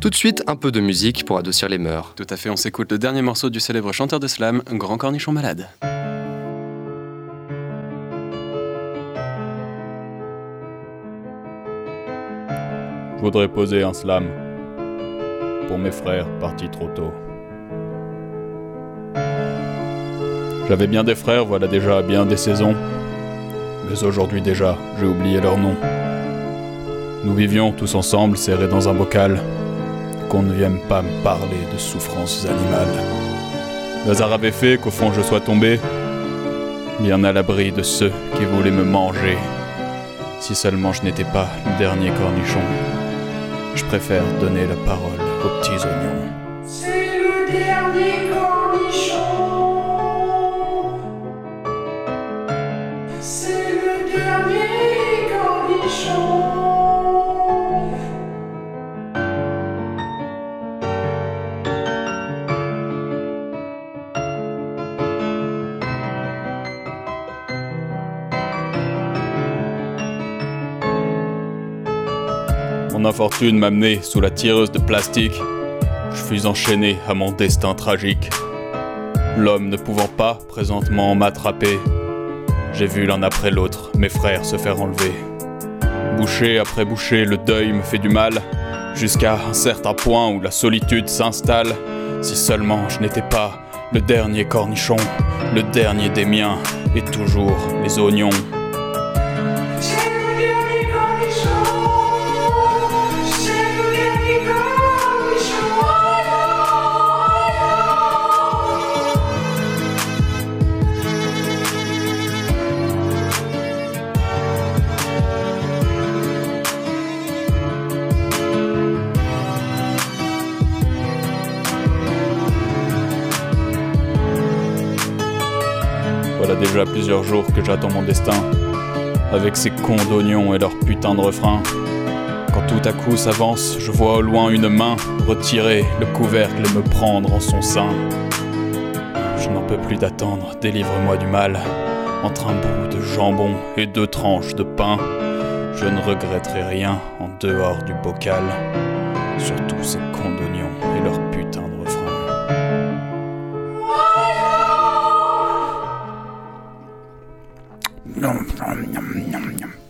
Tout de suite, un peu de musique pour adoucir les mœurs. Tout à fait, on s'écoute le dernier morceau du célèbre chanteur de slam, Grand Cornichon Malade. Je voudrais poser un slam pour mes frères partis trop tôt. J'avais bien des frères, voilà déjà bien des saisons. Mais aujourd'hui déjà, j'ai oublié leur nom. Nous vivions tous ensemble, serrés dans un bocal. Qu'on ne vienne pas me parler de souffrances animales. Le hasard avait fait qu'au fond je sois tombé, bien à l'abri de ceux qui voulaient me manger. Si seulement je n'étais pas le dernier cornichon, je préfère donner la parole Mon infortune m'a mené sous la tireuse de plastique. Je fus enchaîné à mon destin tragique. L'homme ne pouvant pas présentement m'attraper, j'ai vu l'un après l'autre mes frères se faire enlever. Boucher après boucher, le deuil me fait du mal, jusqu'à un certain point où la solitude s'installe. Si seulement je n'étais pas le dernier cornichon, le dernier des miens, et toujours les oignons. Déjà plusieurs jours que j'attends mon destin, avec ces cons d'oignons et leurs putains de refrains. Quand tout à coup s'avance, je vois au loin une main retirer le couvercle et me prendre en son sein. Je n'en peux plus d'attendre, délivre-moi du mal. Entre un bout de jambon et deux tranches de pain, je ne regretterai rien en dehors du bocal, surtout ces cons d'oignons. Nom, nom, nom, nom, nom.